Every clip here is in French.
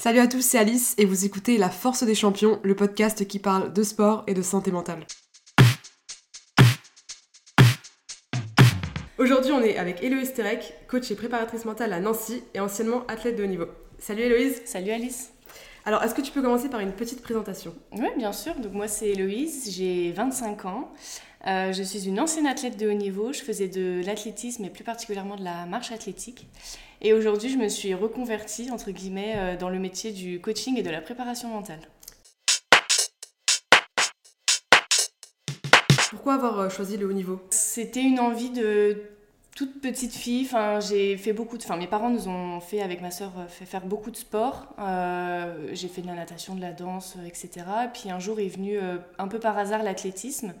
Salut à tous, c'est Alice et vous écoutez La Force des Champions, le podcast qui parle de sport et de santé mentale. Aujourd'hui, on est avec Héloïse Terek, coach et préparatrice mentale à Nancy et anciennement athlète de haut niveau. Salut Héloïse. Salut Alice. Alors, est-ce que tu peux commencer par une petite présentation? Oui, bien sûr. Donc moi, c'est Héloïse, j'ai 25 ans. Euh, je suis une ancienne athlète de haut niveau. Je faisais de l'athlétisme et plus particulièrement de la marche athlétique. Et aujourd'hui, je me suis reconvertie, entre guillemets, euh, dans le métier du coaching et de la préparation mentale. Pourquoi avoir euh, choisi le haut niveau? C'était une envie de toute petite fille. Enfin, j'ai fait beaucoup de. Enfin, mes parents nous ont fait avec ma sœur fait faire beaucoup de sport. j'ai fait de la natation, de la danse, etc. Puis un jour est venu un peu par hasard l'athlétisme.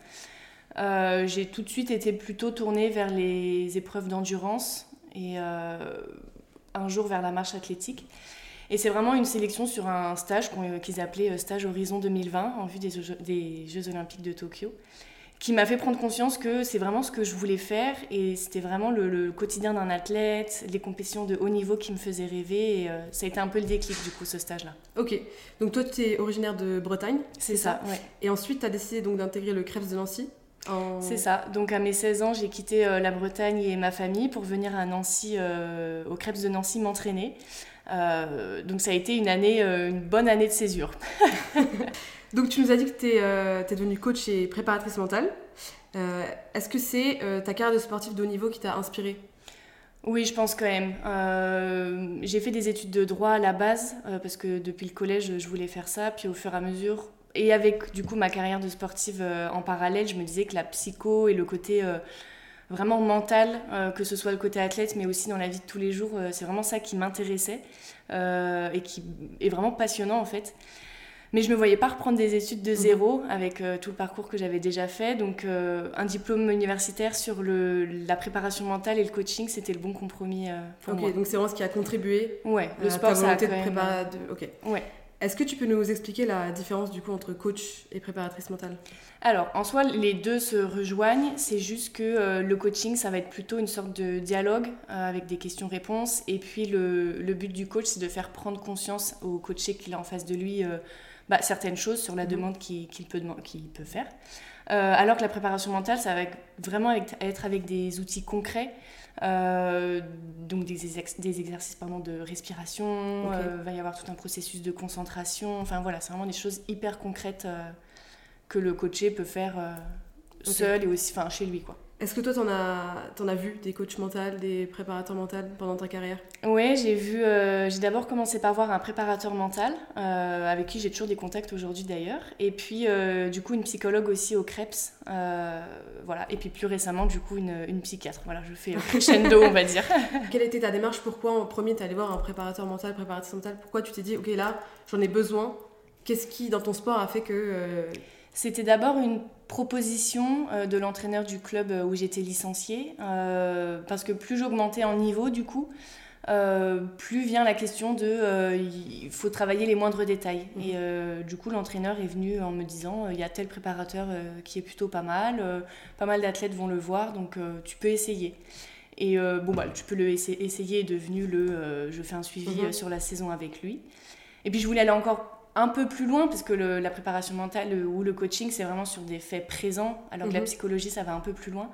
Euh, j'ai tout de suite été plutôt tournée vers les épreuves d'endurance et euh, un jour vers la marche athlétique. Et c'est vraiment une sélection sur un stage qu'ils appelaient euh, Stage Horizon 2020 en vue des Jeux, des Jeux Olympiques de Tokyo, qui m'a fait prendre conscience que c'est vraiment ce que je voulais faire et c'était vraiment le, quotidien d'un athlète, les compétitions de haut niveau qui me faisaient rêver et ça a été un peu le déclic du coup ce stage-là. Ok, donc toi tu es originaire de Bretagne C'est ça, ouais. Et ensuite tu as décidé donc d'intégrer le Krebs de Nancy? C'est ça. Donc à mes 16 ans, j'ai quitté euh, la Bretagne et ma famille pour venir à Nancy, euh, au Crêpes de Nancy, m'entraîner. Euh, donc ça a été une année, une bonne année de césure. donc tu nous as dit que tu es, devenue coach et préparatrice mentale. Est-ce que c'est ta carrière de sportif de haut niveau qui t'a inspirée? Oui, je pense quand même. j'ai fait des études de droit à la base parce que depuis le collège, je voulais faire ça. Puis au fur et à mesure, et avec du coup ma carrière de sportive euh, en parallèle, je me disais que la psycho et le côté euh, vraiment mental, euh, que ce soit le côté athlète, mais aussi dans la vie de tous les jours, c'est vraiment ça qui m'intéressait et qui est vraiment passionnant en fait. Mais je ne me voyais pas reprendre des études de mhm. zéro avec tout le parcours que j'avais déjà fait. Donc un diplôme universitaire sur le, la préparation mentale et le coaching, c'était le bon compromis pour moi. donc c'est vraiment ce qui a contribué. Ouais, le sport, ça a de préparer. Ok. Ouais. Est-ce que tu peux nous expliquer la différence du coup entre coach et préparatrice mentale? Alors, en soi, les deux se rejoignent. C'est juste que euh, le coaching, ça va être plutôt une sorte de dialogue euh, avec des questions-réponses. Et puis, le, le, but du coach, c'est de faire prendre conscience au coaché qu'il a en face de lui euh, bah, certaines choses sur la mhm. demande qu'il peut, peut, faire. Alors que la préparation mentale, ça va vraiment être avec des outils concrets. Euh, donc des, des exercices pardon, de respiration, il euh, va y avoir tout un processus de concentration. Enfin voilà, c'est vraiment des choses hyper concrètes euh, que le coaché peut faire seul et aussi enfin, chez lui. quoi. Est-ce que toi, tu en, as, as vu des coachs mentaux, des préparateurs mentaux pendant ta carrière? Oui, j'ai vu. Euh, j'ai d'abord commencé par voir un préparateur mental, euh, avec qui j'ai toujours des contacts aujourd'hui d'ailleurs. Et puis, euh, du coup, une psychologue aussi au CREPS. voilà. Et puis, plus récemment, du coup, une, une psychiatre. Voilà, je fais crescendo, on va dire. Quelle était ta démarche? Pourquoi, en premier, tu allé voir un préparateur mental, préparatrice mentale? Pourquoi tu t'es dit, OK, là, j'en ai besoin? Qu'est-ce qui, dans ton sport, a fait que. C'était d'abord une proposition euh, de l'entraîneur du club euh, où j'étais licenciée, euh, parce que plus j'augmentais en niveau du coup, plus vient la question de il faut travailler les moindres détails. Mmh. Et du coup, l'entraîneur est venu en me disant il y a tel préparateur qui est plutôt pas mal, pas mal d'athlètes vont le voir, donc tu peux essayer. Et bon, bah, tu peux le essayer, est devenu le je fais un suivi mmh. sur la saison avec lui. Et puis je voulais aller encore un peu plus loin, parce que la préparation mentale ou le coaching, c'est vraiment sur des faits présents, alors que la mhm. psychologie, ça va un peu plus loin.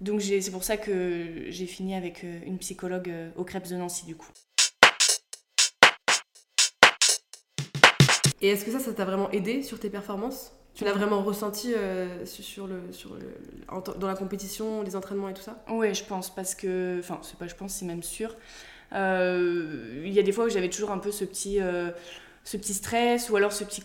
Donc c'est pour ça que j'ai fini avec euh, une psychologue euh, au Crêpes de Nancy, du coup. Et est-ce que ça, ça t'a vraiment aidé sur tes performances? Tu l'as vraiment ressenti euh, sur le, sur le, dans la compétition, les entraînements et tout ça? Oui, je pense, parce que... Enfin, c'est pas je pense, c'est même sûr. Il y a des fois où j'avais toujours un peu ce petit ce petit stress ou alors ce petit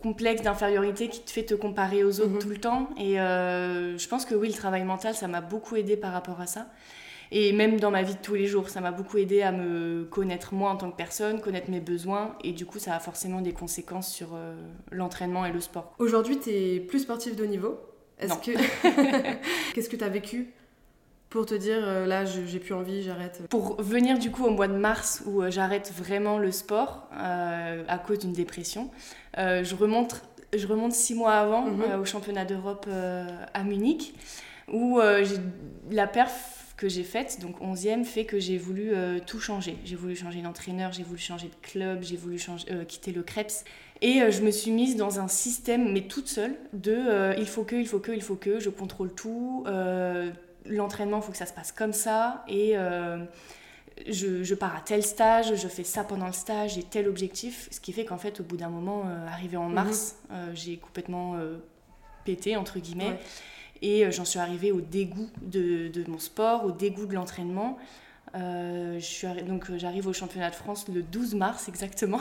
complexe d'infériorité qui te fait te comparer aux autres mhm. tout le temps. Et euh, je pense que oui, le travail mental, ça m'a beaucoup aidé par rapport à ça. Et même dans ma vie de tous les jours, ça m'a beaucoup aidé à me connaître moi en tant que personne, connaître mes besoins. Et du coup, ça a forcément des conséquences sur euh, l'entraînement et le sport. Aujourd'hui, tu es plus sportif de haut niveau? Est-ce que... Qu'est-ce que tu as vécu? Pour te dire euh, là j'ai plus envie, j'arrête Pour venir du coup au mois de mars où euh, j'arrête vraiment le sport euh, à cause d'une dépression, je, remonte, je remonte six mois avant mhm. au championnat d'Europe à Munich où la perf que j'ai faite, donc 11e, fait que j'ai voulu tout changer. J'ai voulu changer d'entraîneur, j'ai voulu changer de club, j'ai voulu changer, quitter le Krebs. Et je me suis mise dans un système, mais toute seule, de il faut que, il faut que, il faut que, je contrôle tout, l'entraînement, il faut que ça se passe comme ça, et je, pars à tel stage, je fais ça pendant le stage, j'ai tel objectif, ce qui fait qu'en fait, au bout d'un moment, euh, arrivé en mars, mhm. euh, j'ai complètement euh, pété, entre guillemets, et j'en suis arrivée au dégoût de, mon sport, au dégoût de l'entraînement. donc j'arrive au championnat de France le 12 mars exactement.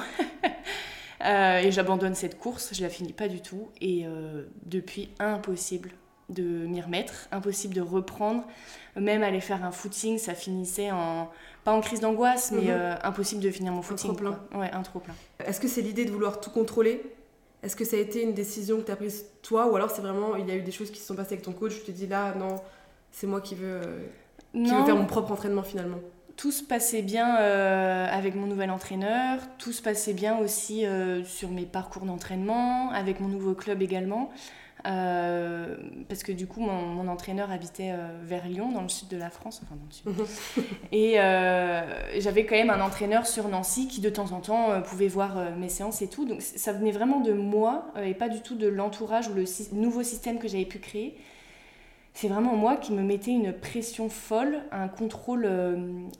et j'abandonne cette course, je la finis pas du tout. Et depuis, impossible de m'y remettre, impossible de reprendre. Même aller faire un footing, ça finissait en pas en crise d'angoisse, mais mhm. euh, impossible de finir mon footing. Un trop plein. Ouais, un trop plein. Est-ce que c'est l'idée de vouloir tout contrôler? Est-ce que ça a été une décision que tu as prise toi Ou alors c'est vraiment, il y a eu des choses qui se sont passées avec ton coach, tu te dis là, non, c'est moi qui veux, euh, qui veux faire mon propre entraînement finalement? Tout se passait bien euh, avec mon nouvel entraîneur, tout se passait bien aussi sur mes parcours d'entraînement, avec mon nouveau club également. Euh, parce que du coup, mon, entraîneur habitait euh, vers Lyon, dans le sud de la France, enfin dans le sud. et euh, j'avais quand même un entraîneur sur Nancy qui de temps en temps pouvait voir mes séances et tout. Donc ça venait vraiment de moi et pas du tout de l'entourage ou le nouveau système que j'avais pu créer. C'est vraiment moi qui me mettais une pression folle, un contrôle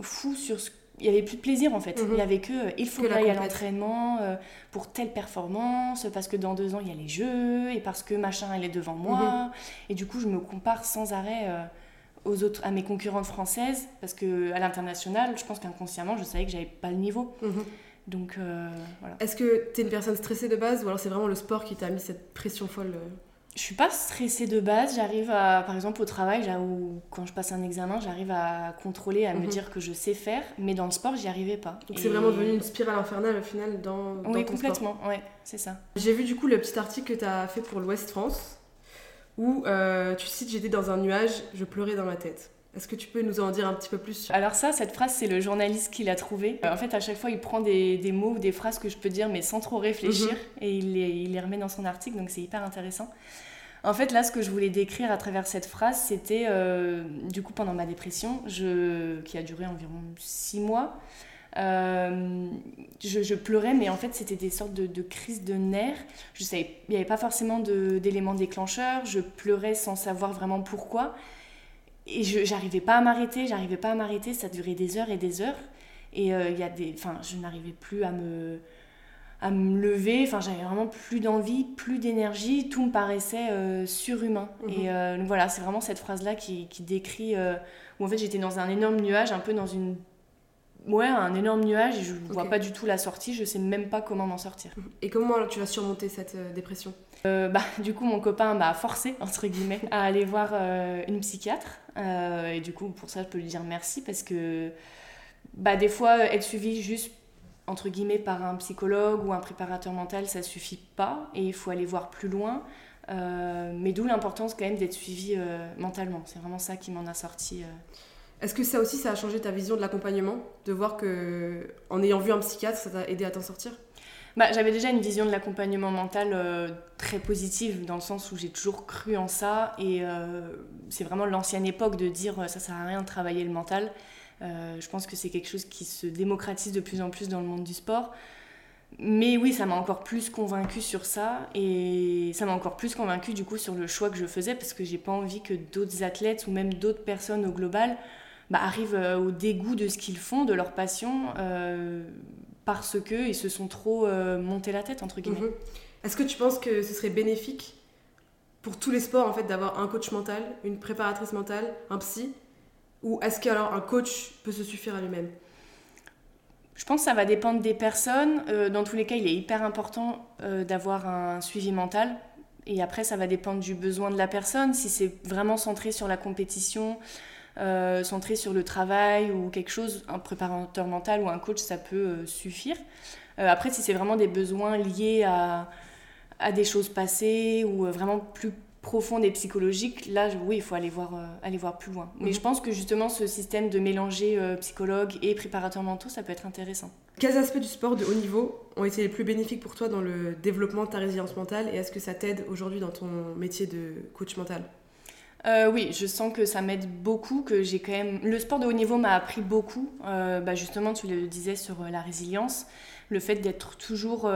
fou sur ce il n'y avait plus de plaisir en fait. Il n'y mhm. avait que euh, il faut que, à l'entraînement euh, pour telle performance, parce que dans deux ans il y a les jeux, et parce que machin elle est devant moi. Mhm. Et du coup je me compare sans arrêt euh, aux autres, à mes concurrentes françaises, parce que à l'international, je pense qu'inconsciemment je savais que j'avais pas le niveau. Mhm. Donc voilà. Est-ce que tu es une personne stressée de base, ou alors c'est vraiment le sport qui t'a mis cette pression folle je suis pas stressée de base. J'arrive à, par exemple, au travail, ou quand je passe un examen, j'arrive à contrôler, à me mhm. dire que je sais faire. Mais dans le sport, j'y arrivais pas. Donc c'est vraiment devenu une spirale infernale au final dans, dans Oui, complètement. Ouais, c'est ça. J'ai vu du coup le petit article que tu as fait pour l'Ouest France où euh, tu cites J'étais dans un nuage, je pleurais dans ma tête. Est-ce que tu peux nous en dire un petit peu plus? Alors ça, cette phrase, c'est le journaliste qui l'a trouvée. En fait, à chaque fois, il prend des, des, mots ou des phrases que je peux dire, mais sans trop réfléchir, mhm. et il les, il les, remet dans son article, donc c'est hyper intéressant. En fait, là, ce que je voulais décrire à travers cette phrase, c'était, euh, du coup, pendant ma dépression, je, qui a duré environ six mois, euh, je, pleurais, mais en fait, c'était des sortes de, crises de nerfs. Je savais, il n'y avait pas forcément d'éléments déclencheurs. Je pleurais sans savoir vraiment pourquoi. Et je n'arrivais pas à m'arrêter, j'arrivais pas à m'arrêter. Ça durait des heures et des heures. Et euh, il y a des, enfin, je n'arrivais plus à me, à me lever. Enfin, j'avais vraiment plus d'envie, plus d'énergie. Tout me paraissait euh, surhumain. Mhm. Et euh, voilà, c'est vraiment cette phrase-là qui, qui décrit où en fait j'étais dans un énorme nuage, un peu dans une. Ouais, un énorme nuage et je ne vois pas du tout la sortie, je sais même pas comment m'en sortir. Mhm. Et comment tu vas surmonter cette dépression? Bah, Du coup, mon copain m'a forcé, entre guillemets, à aller voir une psychiatre. et du coup, pour ça, je peux lui dire merci parce que bah, des fois, être suivi juste entre guillemets par un psychologue ou un préparateur mental, ça suffit pas et il faut aller voir plus loin. Euh, mais d'où l'importance quand même d'être suivi euh, mentalement. C'est vraiment ça qui m'en a sorti. Euh. Est-ce que ça aussi, ça a changé ta vision de l'accompagnement De voir que en ayant vu un psychiatre, ça t'a aidé à t'en sortir? Bah, J'avais déjà une vision de l'accompagnement mental très positive, dans le sens où j'ai toujours cru en ça. Et c'est vraiment l'ancienne époque de dire ça sert à rien de travailler le mental. Euh, je pense que c'est quelque chose qui se démocratise de plus en plus dans le monde du sport. Mais oui, ça m'a encore plus convaincu sur ça et ça m'a encore plus convaincu du coup sur le choix que je faisais parce que j'ai pas envie que d'autres athlètes ou même d'autres personnes au global bah, arrivent euh, au dégoût de ce qu'ils font, de leur passion, euh, parce qu'ils se sont trop montés la tête entre guillemets. Mhm. Est-ce que tu penses que ce serait bénéfique pour tous les sports en fait d'avoir un coach mental, une préparatrice mentale, un psy? Ou est-ce qu'alors un coach peut se suffire à lui-même? Je pense que ça va dépendre des personnes. Euh, dans tous les cas, il est hyper important euh, d'avoir un suivi mental. Et après, ça va dépendre du besoin de la personne. Si c'est vraiment centré sur la compétition, euh, centré sur le travail ou quelque chose, un préparateur mental ou un coach, ça peut suffire. après, si c'est vraiment des besoins liés à, à des choses passées ou vraiment plus profonde et psychologique, là, oui, il faut aller voir, euh, aller voir plus loin. Mais mhm. je pense que justement, ce système de mélanger euh, psychologue et préparateur mentaux, ça peut être intéressant. Quels aspects du sport de haut niveau ont été les plus bénéfiques pour toi dans le développement de ta résilience mentale et est-ce que ça t'aide aujourd'hui dans ton métier de coach mental? Euh, oui, je sens que ça m'aide beaucoup, que j'ai quand même... Le sport de haut niveau m'a appris beaucoup, euh, bah justement, tu le disais sur euh, la résilience, le fait d'être toujours,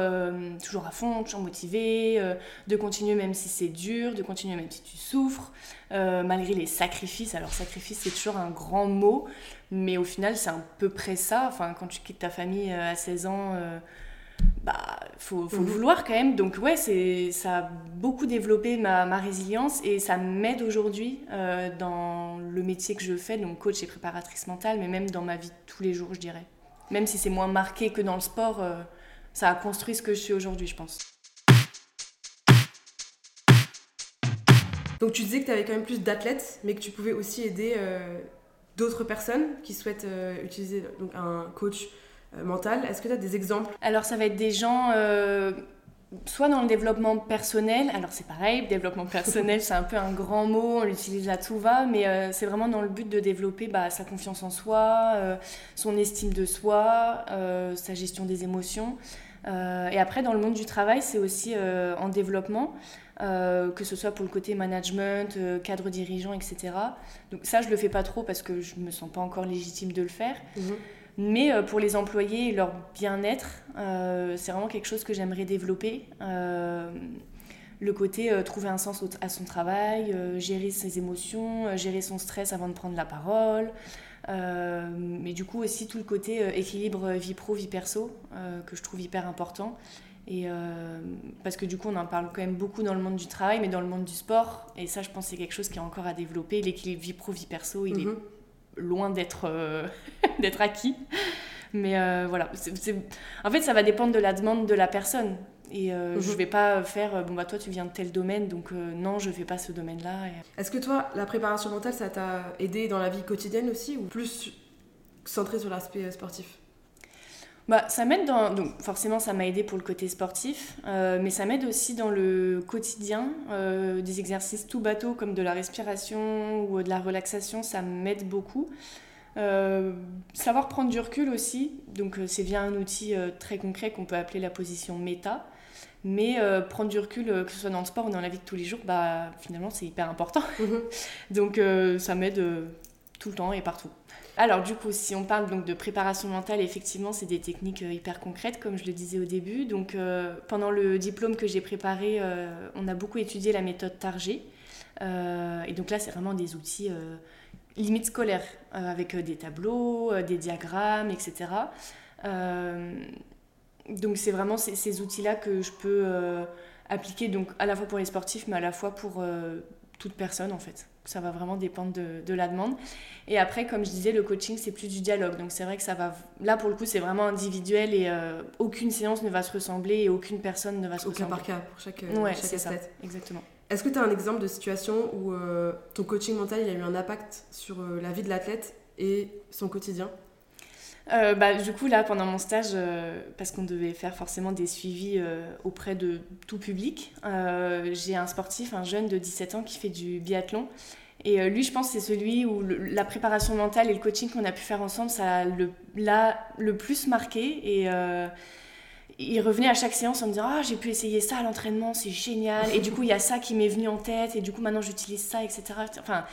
toujours à fond, toujours motivé, de continuer même si c'est dur, de continuer même si tu souffres, malgré les sacrifices. Alors sacrifice, c'est toujours un grand mot, mais au final, c'est à peu près ça. Enfin, quand tu quittes ta famille à 16 ans bah faut, faut le vouloir quand même. Donc ouais ça a beaucoup développé ma, ma résilience et ça m'aide aujourd'hui euh, dans le métier que je fais. Donc coach et préparatrice mentale mais même dans ma vie de tous les jours je dirais. Même si c'est moins marqué que dans le sport euh, ça a construit ce que je suis aujourd'hui je pense. Donc tu disais que tu avais quand même plus d'athlètes mais que tu pouvais aussi aider euh, d'autres personnes qui souhaitent utiliser donc un coach euh, mental. Est-ce que tu as des exemples? Alors ça va être des gens euh, soit dans le développement personnel, alors c'est pareil, développement personnel c'est un peu un grand mot, on l'utilise à tout va, mais euh, c'est vraiment dans le but de développer bah, sa confiance en soi, son estime de soi, sa gestion des émotions. et après dans le monde du travail c'est aussi en développement. que ce soit pour le côté management, cadre dirigeant, etc. Donc ça, je le fais pas trop parce que je me sens pas encore légitime de le faire. Mhm. Mais euh, pour les employés et leur bien-être, euh, c'est vraiment quelque chose que j'aimerais développer. Euh, le côté trouver un sens à son travail, gérer ses émotions, gérer son stress avant de prendre la parole. mais du coup aussi tout le côté équilibre vie pro, vie perso, que je trouve hyper important. Et parce que du coup, on en parle quand même beaucoup dans le monde du travail, mais dans le monde du sport. Et ça, je pense c'est quelque chose qui est encore à développer. L'équilibre vie pro, vie perso, il est mhm loin d'être euh, d'être acquis. Mais euh, voilà, en fait, ça va dépendre de la demande de la personne. Et euh, mhm. je vais pas faire, bon bah toi tu viens de tel domaine, donc non, je fais pas ce domaine-là. Est-ce que toi, la préparation mentale, ça t'a aidé dans la vie quotidienne aussi, ou plus centré sur l'aspect sportif? Bah, ça m'aide dans. Donc, forcément, ça m'a aidé pour le côté sportif, euh, mais ça m'aide aussi dans le quotidien. Euh, des exercices tout bateaux comme de la respiration ou de la relaxation, ça m'aide beaucoup. Euh, savoir prendre du recul aussi, donc c'est via un outil très concret qu'on peut appeler la position méta. Mais prendre du recul, que ce soit dans le sport ou dans la vie de tous les jours, bah, finalement, c'est hyper important. Mhm. donc ça m'aide tout le temps et partout. Alors du coup, si on parle donc de préparation mentale, effectivement, c'est des techniques euh, hyper concrètes, comme je le disais au début. Donc euh, pendant le diplôme que j'ai préparé, euh, on a beaucoup étudié la méthode Target. et donc là, c'est vraiment des outils limite scolaires, avec des tableaux, des diagrammes, etc. donc c'est vraiment ces, ces outils-là que je peux appliquer donc à la fois pour les sportifs, mais à la fois pour toute personne en fait. Ça va vraiment dépendre de, la demande. Et après, comme je disais, le coaching, c'est plus du dialogue. Donc c'est vrai que ça va... Là, pour le coup, c'est vraiment individuel et euh, aucune séance ne va se ressembler et aucune personne ne va se ressembler. par cas, pour chaque, euh, ouais, c'est Ça. Exactement. Est-ce que tu as un exemple de situation où euh, ton coaching mental il a eu un impact sur la vie de l'athlète et son quotidien? Euh, bah, du coup, là, pendant mon stage, euh, parce qu'on devait faire forcément des suivis euh, auprès de tout public, j'ai un sportif, un jeune de 17 ans qui fait du biathlon. Et lui, je pense, c'est celui où la préparation mentale et le coaching qu'on a pu faire ensemble, ça l'a le, plus marqué. Et il revenait à chaque séance en me disant Ah, j'ai pu essayer ça à l'entraînement, c'est génial. Et du coup, il y a ça qui m'est venu en tête. Et du coup, maintenant, j'utilise ça, etc. Enfin,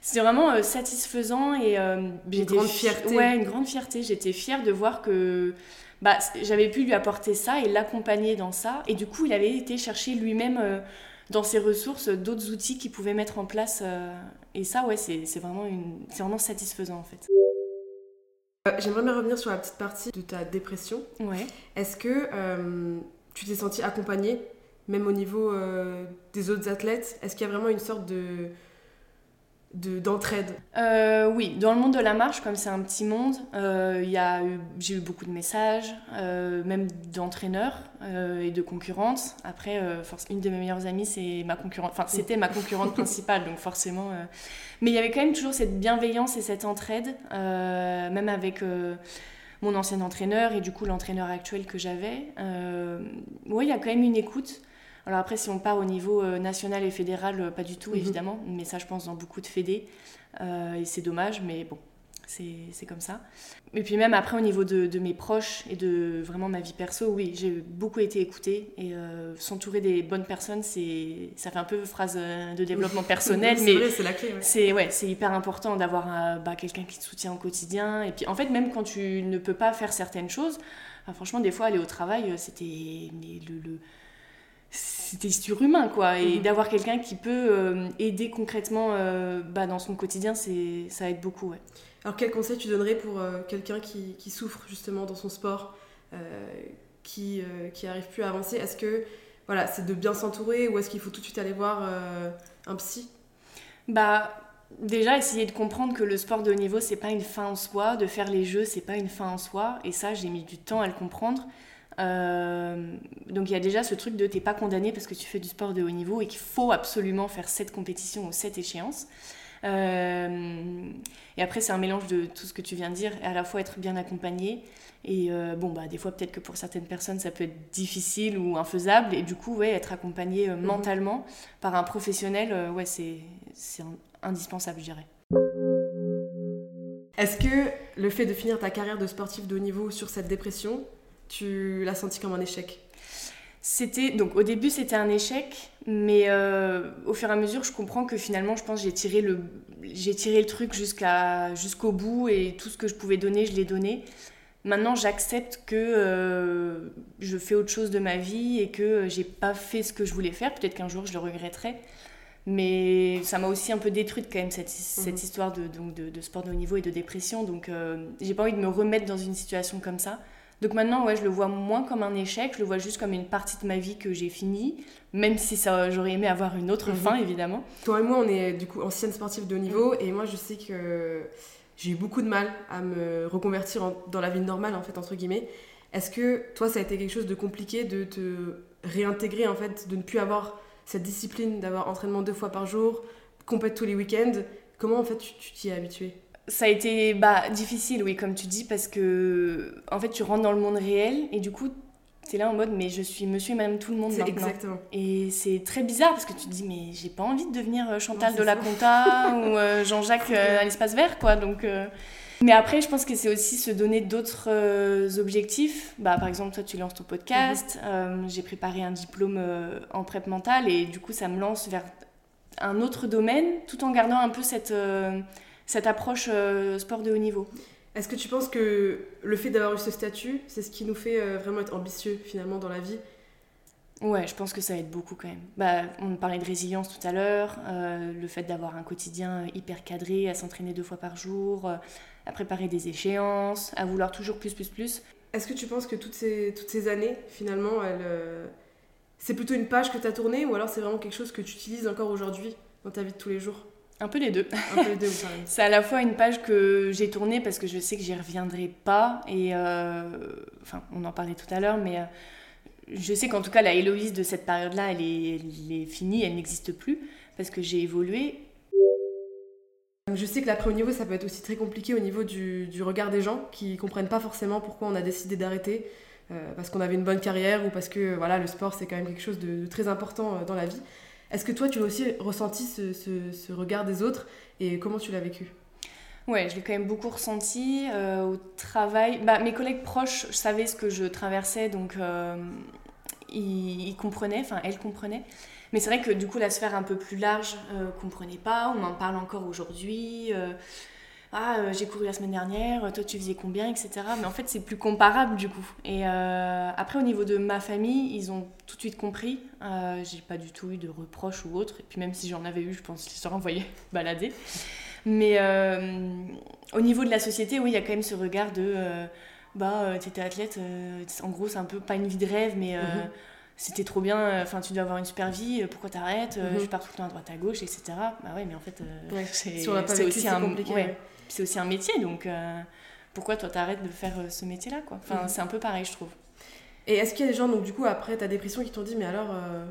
c'était vraiment euh, satisfaisant et euh, une grande fierté. Ouais, une grande fierté. J'étais fière de voir que bah, j'avais pu lui apporter ça et l'accompagner dans ça. Et du coup, il avait été chercher lui-même euh, dans ses ressources d'autres outils qu'il pouvait mettre en place. et ça, ouais, c'est vraiment, une... vraiment satisfaisant en fait. J'aimerais bien revenir sur la petite partie de ta dépression. Ouais. Est-ce que tu t'es sentie accompagnée, même au niveau des autres athlètes? Est-ce qu'il y a vraiment une sorte de d'entraide euh, Oui, dans le monde de la marche, comme c'est un petit monde, euh, j'ai eu beaucoup de messages, euh, même d'entraîneurs et de concurrentes. Après, une de mes meilleures amies, c'est ma c'était ma concurrente principale, donc forcément. Mais il y avait quand même toujours cette bienveillance et cette entraide, même avec mon ancien entraîneur et du coup l'entraîneur actuel que j'avais. oui, il y a quand même une écoute. Alors après, si on part au niveau euh, national et fédéral, euh, pas du tout, mhm. évidemment, mais ça, je pense, dans beaucoup de fédés. Euh, et c'est dommage, mais bon, c'est comme ça. Et puis même après, au niveau de, mes proches et de vraiment ma vie perso, oui, j'ai beaucoup été écoutée. Et euh, s'entourer des bonnes personnes, c'est ça fait un peu phrase de développement personnel, mais c'est la clé. C'est ouais, hyper important d'avoir euh, bah, quelqu'un qui te soutient au quotidien. Et puis en fait, même quand tu ne peux pas faire certaines choses, franchement, des fois, aller au travail, c'était le, le c'était surhumain quoi et mhm. d'avoir quelqu'un qui peut aider concrètement bah, dans son quotidien c'est ça aide beaucoup ouais. Alors, quel conseil tu donnerais pour euh, quelqu'un qui, qui, souffre justement dans son sport, euh, qui, euh, qui arrive plus à avancer? Est-ce que voilà, c'est de bien s'entourer ou est-ce qu'il faut tout de suite aller voir un psy? Bah, déjà essayer de comprendre que le sport de haut niveau c'est pas une fin en soi, de faire les jeux c'est pas une fin en soi, et ça j'ai mis du temps à le comprendre. Donc il y a déjà ce truc de t'es pas condamné parce que tu fais du sport de haut niveau et qu'il faut absolument faire cette compétition ou cette échéance. Euh, et après, c'est un mélange de tout ce que tu viens de dire, à la fois être bien accompagné. Et euh, bon, bah, des fois, peut-être que pour certaines personnes, ça peut être difficile ou infaisable. Et du coup, ouais, être accompagné euh, mhm. mentalement par un professionnel, ouais, c'est indispensable, je dirais. Est-ce que le fait de finir ta carrière de sportif de haut niveau sur cette dépression, tu l'as senti comme un échec c'était donc au début c'était un échec, mais euh, au fur et à mesure je comprends que finalement je pense j'ai tiré le j'ai tiré le truc jusqu'à jusqu'au bout et tout ce que je pouvais donner je l'ai donné. Maintenant j'accepte que euh, je fais autre chose de ma vie et que j'ai pas fait ce que je voulais faire. Peut-être qu'un jour je le regretterai, mais ça m'a aussi un peu détruite quand même cette, cette mhm. histoire de, donc, de, de, sport de haut niveau et de dépression. Donc euh, j'ai pas envie de me remettre dans une situation comme ça. Donc maintenant, ouais, je le vois moins comme un échec, je le vois juste comme une partie de ma vie que j'ai finie, même si ça, j'aurais aimé avoir une autre mhm. fin, évidemment. Toi et moi, on est du coup anciennes sportives de haut niveau, et moi, je sais que j'ai eu beaucoup de mal à me reconvertir dans la vie normale, en fait, entre guillemets. Est-ce que toi, ça a été quelque chose de compliqué de te réintégrer, en fait, de ne plus avoir cette discipline, d'avoir entraînement deux fois par jour, compète tous les week-ends? Comment, en fait, tu t'y es habitué ça a été bah, difficile, oui, comme tu dis, parce que en fait, tu rentres dans le monde réel et du coup, tu es là en mode, mais je suis monsieur et madame tout le monde maintenant. Exactement. Et c'est très bizarre parce que tu te dis, mais j'ai pas envie de devenir euh, Chantal de la Conta ou euh, Jean-Jacques euh, à l'espace vert, quoi. Donc. Mais après, je pense que c'est aussi se donner d'autres objectifs. Bah, par exemple, toi, tu lances ton podcast. Mhm. J'ai préparé un diplôme en prep mentale et du coup, ça me lance vers un autre domaine tout en gardant un peu cette cette approche euh, sport de haut niveau. Est-ce que tu penses que le fait d'avoir eu ce statut, c'est ce qui nous fait euh, vraiment être ambitieux finalement dans la vie? Ouais, je pense que ça aide beaucoup quand même. Bah, on parlait de résilience tout à l'heure, euh, le fait d'avoir un quotidien hyper cadré, à s'entraîner deux fois par jour, à préparer des échéances, à vouloir toujours plus, plus, plus. Est-ce que tu penses que toutes ces, toutes ces années, finalement, c'est plutôt une page que tu as tournée ou alors c'est vraiment quelque chose que tu utilises encore aujourd'hui dans ta vie de tous les jours? Un peu les deux. c'est à la fois une page que j'ai tournée parce que je sais que j'y reviendrai pas. Et euh, enfin, on en parlait tout à l'heure, mais euh, je sais qu'en tout cas, la Héloïse de cette période-là, elle est, elle est finie, elle n'existe plus parce que j'ai évolué. Je sais que l'après au niveau, ça peut être aussi très compliqué au niveau du, du regard des gens qui comprennent pas forcément pourquoi on a décidé d'arrêter. Euh, parce qu'on avait une bonne carrière ou parce que voilà, le sport c'est quand même quelque chose de très important dans la vie. Est-ce que toi, tu as aussi ressenti ce, regard des autres et comment tu l'as vécu? Ouais, je l'ai quand même beaucoup ressenti euh, au travail. Bah, mes collègues proches savaient ce que je traversais, donc euh, ils, comprenaient, enfin elles comprenaient. Mais c'est vrai que du coup, la sphère un peu plus large ne euh, comprenait pas. On m'en parle encore aujourd'hui ah euh, j'ai couru la semaine dernière, toi tu faisais combien, etc. Mais en fait c'est plus comparable du coup. Et euh, après au niveau de ma famille, ils ont tout de suite compris. Euh, j'ai pas du tout eu de reproches ou autre. Et puis même si j'en avais eu, je pense qu'ils seraient envoyés balader. Mais au niveau de la société, oui, il y a quand même ce regard de bah t'étais athlète, en gros c'est un peu pas une vie de rêve, mais mhm. c'était trop bien, enfin tu dois avoir une super vie, pourquoi t'arrêtes, mm je pars tout le temps à droite à gauche, etc. Bah ouais, mais en fait, c'est aussi un. Compliqué, c'est aussi un métier, donc euh, pourquoi toi t'arrêtes de faire euh, ce métier-là quoi? Enfin, mhm. c'est un peu pareil, je trouve. Et est-ce qu'il y a des gens, donc du coup, après ta dépression, qui t'ont dit, mais alors, euh,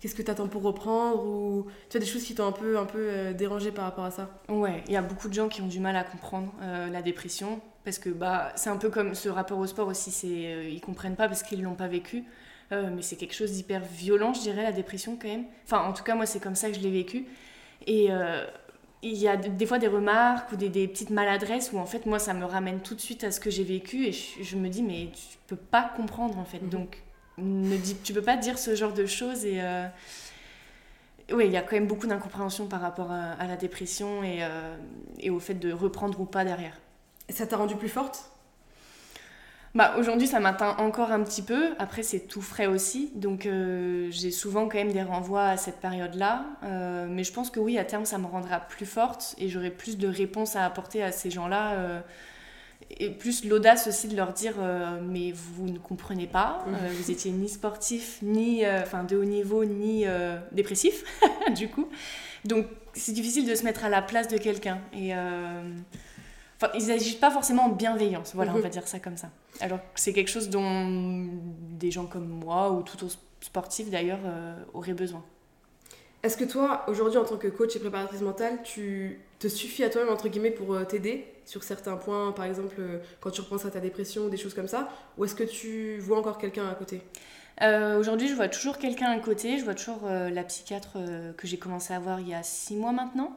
qu'est-ce que t'attends pour reprendre? Ou tu as des choses qui t'ont un peu, un peu dérangé par rapport à ça? Ouais, il y a beaucoup de gens qui ont du mal à comprendre la dépression, parce que bah, c'est un peu comme ce rapport au sport aussi, c'est ils comprennent pas parce qu'ils l'ont pas vécu. mais c'est quelque chose d'hyper violent, je dirais, la dépression quand même. Enfin, en tout cas, moi, c'est comme ça que je l'ai vécu. Et il y a des fois des remarques ou des, des, petites maladresses où en fait moi ça me ramène tout de suite à ce que j'ai vécu et je, me dis mais tu peux pas comprendre en fait mhm. donc ne dis, tu peux pas dire ce genre de choses et euh, oui il y a quand même beaucoup d'incompréhension par rapport à, la dépression et, euh, et, au fait de reprendre ou pas derrière. Ça t'a rendu plus forte? Bah, Aujourd'hui, ça m'atteint encore un petit peu. Après, c'est tout frais aussi. Donc, euh, j'ai souvent quand même des renvois à cette période-là. Euh, mais je pense que oui, à terme, ça me rendra plus forte et j'aurai plus de réponses à apporter à ces gens-là. Euh, et plus l'audace aussi de leur dire Mais vous ne comprenez pas. Mmh. vous étiez ni sportif, ni enfin de haut niveau, ni dépressif, du coup. Donc, c'est difficile de se mettre à la place de quelqu'un. Et ils n'agissent pas forcément en bienveillance, voilà, on mhm. va dire ça comme ça. Alors c'est quelque chose dont des gens comme moi, ou tout autre sportif d'ailleurs, euh, auraient besoin. Est-ce que toi, aujourd'hui, en tant que coach et préparatrice mentale, tu te suffis à toi-même, entre guillemets, pour euh, t'aider sur certains points, par exemple, euh, quand tu repenses à ta dépression ou des choses comme ça Ou est-ce que tu vois encore quelqu'un à côté? Aujourd'hui, je vois toujours quelqu'un à côté. Je vois toujours la psychiatre que j'ai commencé à voir il y a six mois maintenant.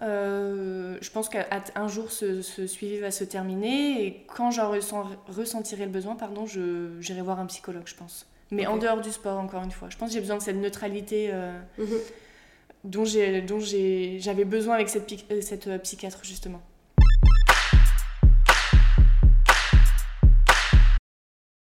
Euh, je pense qu'un jour ce, suivi va se terminer et quand j'en ressentirai le besoin, pardon, j'irai voir un psychologue, je pense. Mais en dehors du sport, encore une fois. Je pense que j'ai besoin de cette neutralité euh, mhm. dont j'avais besoin avec cette, euh, cette psychiatre, justement.